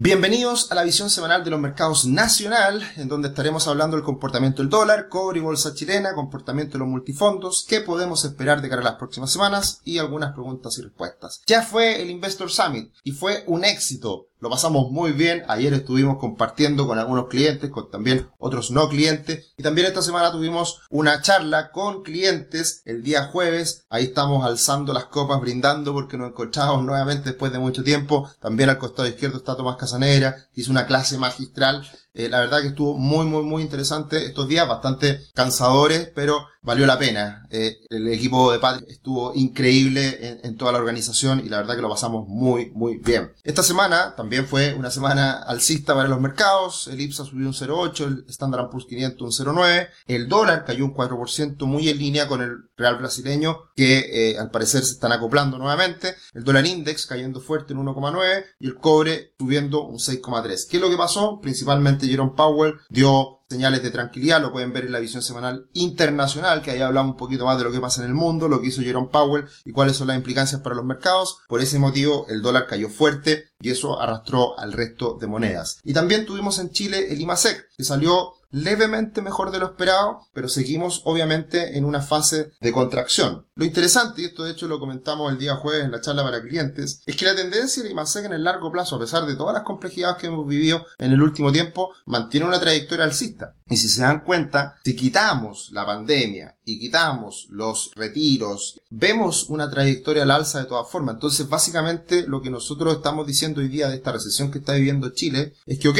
Bienvenidos a la visión semanal de los mercados nacional, en donde estaremos hablando del comportamiento del dólar, cobre y bolsa chilena, comportamiento de los multifondos, qué podemos esperar de cara a las próximas semanas y algunas preguntas y respuestas. Ya fue el Investor Summit y fue un éxito. Lo pasamos muy bien. Ayer estuvimos compartiendo con algunos clientes, con también otros no clientes. Y también esta semana tuvimos una charla con clientes el día jueves. Ahí estamos alzando las copas, brindando porque nos encontramos nuevamente después de mucho tiempo. También al costado izquierdo está Tomás Casanera, hizo una clase magistral eh, la verdad que estuvo muy, muy, muy interesante estos días, bastante cansadores, pero valió la pena. Eh, el equipo de Patrick estuvo increíble en, toda la organización y la verdad que lo pasamos muy, muy bien. Esta semana también fue una semana alcista para los mercados. El IPSA subió un 0,8, el Standard Poor's 500 un 0,9. El dólar cayó un 4%, muy en línea con el real brasileño, que eh, al parecer se están acoplando nuevamente. El dólar index cayendo fuerte en 1,9 y el cobre subiendo un 6,3. ¿Qué es lo que pasó? Principalmente Jerome Powell dio señales de tranquilidad, lo pueden ver en la visión semanal internacional, que ahí hablamos un poquito más de lo que pasa en el mundo, lo que hizo Jerome Powell y cuáles son las implicancias para los mercados. Por ese motivo, el dólar cayó fuerte y eso arrastró al resto de monedas. Y también tuvimos en Chile el IMASEC, que salió levemente mejor de lo esperado, pero seguimos obviamente en una fase de contracción. Lo interesante, y esto de hecho lo comentamos el día jueves en la charla para clientes, es que la tendencia de IMASEC en el largo plazo, a pesar de todas las complejidades que hemos vivido en el último tiempo, mantiene una trayectoria alcista. Y si se dan cuenta, si quitamos la pandemia y quitamos los retiros, vemos una trayectoria al alza de todas formas. Entonces, básicamente lo que nosotros estamos diciendo hoy día de esta recesión que está viviendo Chile es que, ok,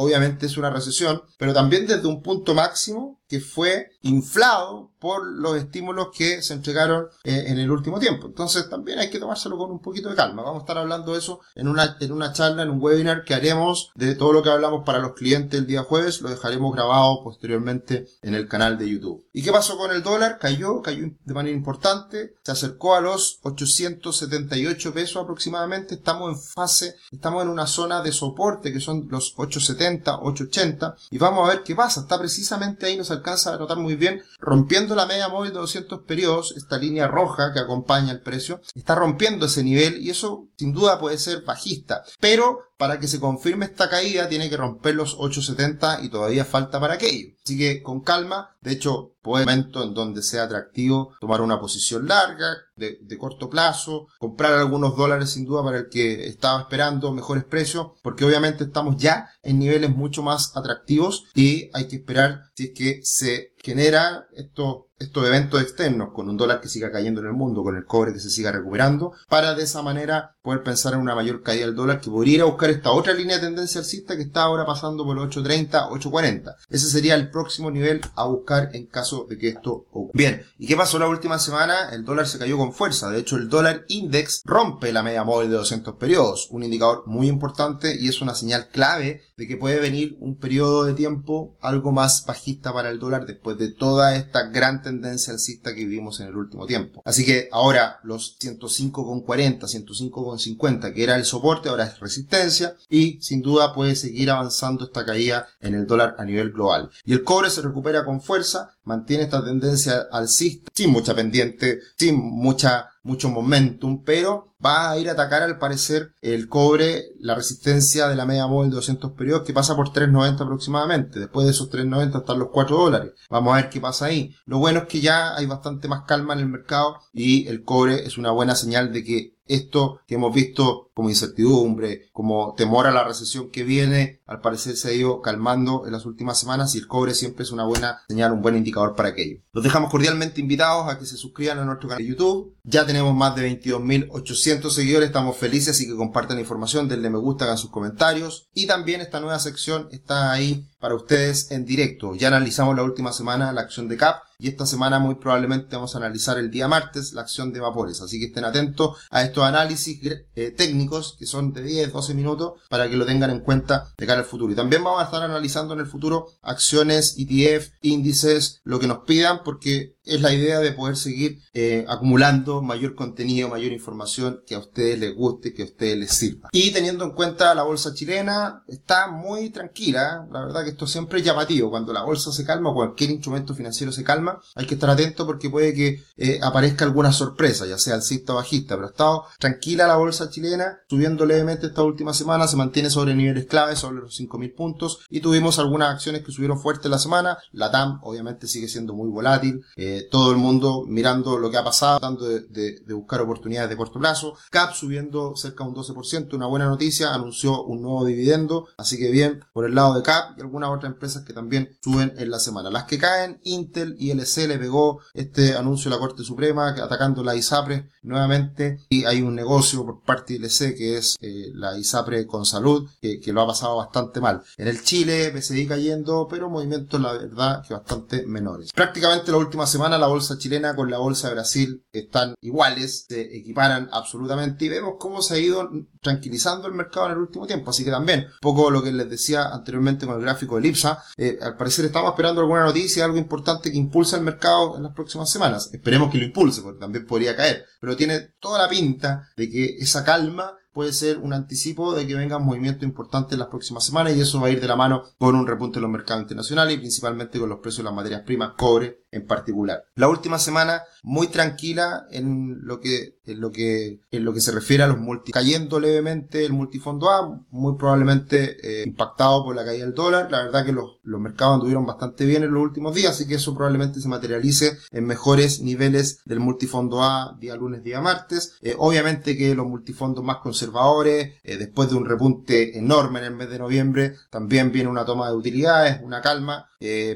obviamente es una recesión, pero también desde un punto máximo que fue inflado por los estímulos que se entregaron eh, en el último tiempo. Entonces también hay que tomárselo con un poquito de calma. Vamos a estar hablando de eso en una, en una charla, en un webinar que haremos de todo lo que hablamos para los clientes el día jueves. Lo dejaremos grabado posteriormente en el canal de YouTube. ¿Y qué pasó con el dólar? Cayó, cayó de manera importante. Se acercó a los 878 pesos aproximadamente. Estamos en fase, estamos en una zona de soporte que son los 870, 880. Y vamos a ver qué pasa. Está precisamente ahí, nos alcanza a notar muy bien, rompiendo la media móvil de 200 periodos, esta línea roja que acompaña el precio, está rompiendo ese nivel y eso sin duda puede ser bajista. Pero para que se confirme esta caída tiene que romper los 870 y todavía falta para aquello. Así que con calma, de hecho, puede momento en donde sea atractivo tomar una posición larga, de, de, corto plazo, comprar algunos dólares sin duda para el que estaba esperando mejores precios, porque obviamente estamos ya en niveles mucho más atractivos y hay que esperar si es que se genera estos estos eventos externos, con un dólar que siga cayendo en el mundo, con el cobre que se siga recuperando, para de esa manera poder pensar en una mayor caída del dólar que podría ir a buscar esta otra línea de tendencia alcista que está ahora pasando por los 8.30, 8.40. Ese sería el próximo nivel a buscar en caso de que esto ocurra. Bien, ¿y qué pasó la última semana? El dólar se cayó con fuerza. De hecho, el dólar index rompe la media móvil de 200 periodos, un indicador muy importante y es una señal clave de que puede venir un periodo de tiempo algo más bajista para el dólar después de toda esta gran tendencia alcista que vivimos en el último tiempo. Así que ahora los 105,40, 105,50 que era el soporte, ahora es resistencia y sin duda puede seguir avanzando esta caída en el dólar a nivel global. Y el cobre se recupera con fuerza, mantiene esta tendencia alcista sin mucha pendiente, sin mucha mucho momentum, pero va a ir a atacar al parecer el cobre, la resistencia de la media móvil de 200 periodos que pasa por 3.90 aproximadamente. Después de esos 3.90 están los 4 dólares. Vamos a ver qué pasa ahí. Lo bueno es que ya hay bastante más calma en el mercado y el cobre es una buena señal de que esto que hemos visto como incertidumbre, como temor a la recesión que viene, al parecer se ha ido calmando en las últimas semanas y el cobre siempre es una buena señal, un buen indicador para aquello. Los dejamos cordialmente invitados a que se suscriban a nuestro canal de YouTube. Ya tenemos más de 22.800 seguidores, estamos felices, así que compartan la información, denle me gusta, hagan sus comentarios. Y también esta nueva sección está ahí para ustedes en directo. Ya analizamos la última semana la acción de CAP y esta semana muy probablemente vamos a analizar el día martes la acción de vapores. Así que estén atentos a estos análisis eh, técnicos que son de 10, 12 minutos para que lo tengan en cuenta de cara al futuro. Y también vamos a estar analizando en el futuro acciones, ETF, índices, lo que nos pidan porque es la idea de poder seguir eh, acumulando mayor contenido, mayor información que a ustedes les guste, que a ustedes les sirva. Y teniendo en cuenta la bolsa chilena, está muy tranquila. La verdad que esto siempre es llamativo. Cuando la bolsa se calma cualquier instrumento financiero se calma, hay que estar atento porque puede que eh, aparezca alguna sorpresa, ya sea alcista o bajista. Pero ha estado tranquila la bolsa chilena, subiendo levemente esta última semana, se mantiene sobre niveles claves, sobre los 5.000 puntos. Y tuvimos algunas acciones que subieron fuerte la semana. La TAM obviamente sigue siendo muy volátil. Eh, todo el mundo mirando lo que ha pasado, tratando de, buscar oportunidades de corto plazo. CAP subiendo cerca de un 12%, una buena noticia, anunció un nuevo dividendo, así que bien por el lado de CAP y algunas otras empresas que también suben en la semana. Las que caen, Intel y LC le pegó este anuncio de la Corte Suprema atacando la ISAPRE nuevamente y hay un negocio por parte de LC que es eh, la ISAPRE con salud que, que, lo ha pasado bastante mal. En el Chile, PCI cayendo, pero movimientos la verdad que bastante menores. Prácticamente la última semana la bolsa chilena con la bolsa de Brasil están iguales, se equiparan absolutamente y vemos cómo se ha ido tranquilizando el mercado en el último tiempo. Así que también, un poco lo que les decía anteriormente con el gráfico de Lipsa, eh, al parecer estamos esperando alguna noticia, algo importante que impulse el mercado en las próximas semanas. Esperemos que lo impulse, porque también podría caer. Pero tiene toda la pinta de que esa calma puede ser un anticipo de que vengan movimientos importantes en las próximas semanas y eso va a ir de la mano con un repunte en los mercados internacionales y principalmente con los precios de las materias primas, cobre en particular. La última semana muy tranquila en lo que en lo que en lo que se refiere a los multi cayendo levemente el multifondo A, muy probablemente eh, impactado por la caída del dólar. La verdad que los, los mercados anduvieron bastante bien en los últimos días, así que eso probablemente se materialice en mejores niveles del multifondo A día lunes, día martes. Eh, obviamente que los multifondos más conservadores, eh, después de un repunte enorme en el mes de noviembre, también viene una toma de utilidades, una calma,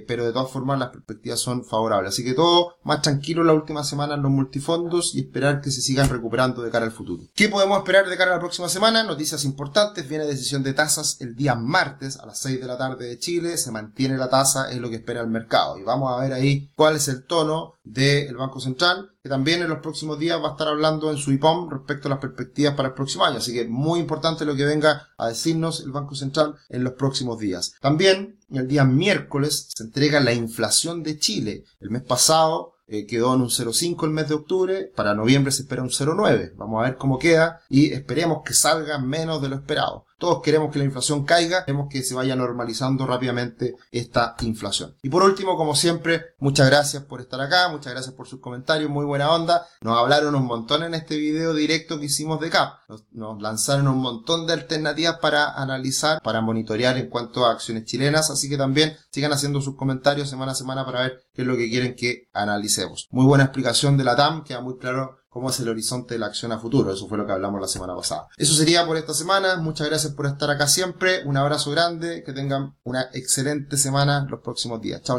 pero de todas formas las perspectivas son favorables. Así que todo más tranquilo la última semana en los multifondos y esperar que se recuperando de cara al futuro. ¿Qué podemos esperar de cara a la próxima semana? Noticias importantes, viene decisión de tasas el día martes a las 6 de la tarde de Chile, se mantiene la tasa, es lo que espera el mercado. Y vamos a ver ahí cuál es el tono del Banco Central que también en los próximos días va a estar hablando en su IPOM respecto a las perspectivas para el próximo año. Así que muy importante lo que venga a decirnos el Banco Central en los próximos días. También el día miércoles se entrega la inflación de Chile. El mes pasado eh, quedó en un 0,5 el mes de octubre, para noviembre se espera un 0,9. Vamos a ver cómo queda y esperemos que salga menos de lo esperado. Todos queremos que la inflación caiga, queremos que se vaya normalizando rápidamente esta inflación. Y por último, como siempre, muchas gracias por estar acá, muchas gracias por sus comentarios, muy buena onda. Nos hablaron un montón en este video directo que hicimos de CAP. Nos, lanzaron un montón de alternativas para analizar, para monitorear en cuanto a acciones chilenas, así que también sigan haciendo sus comentarios semana a semana para ver qué es lo que quieren que analicemos. Muy buena explicación de la TAM, queda muy claro cómo es el horizonte de la acción a futuro. Eso fue lo que hablamos la semana pasada. Eso sería por esta semana. Muchas gracias por estar acá siempre. Un abrazo grande. Que tengan una excelente semana los próximos días. Chao.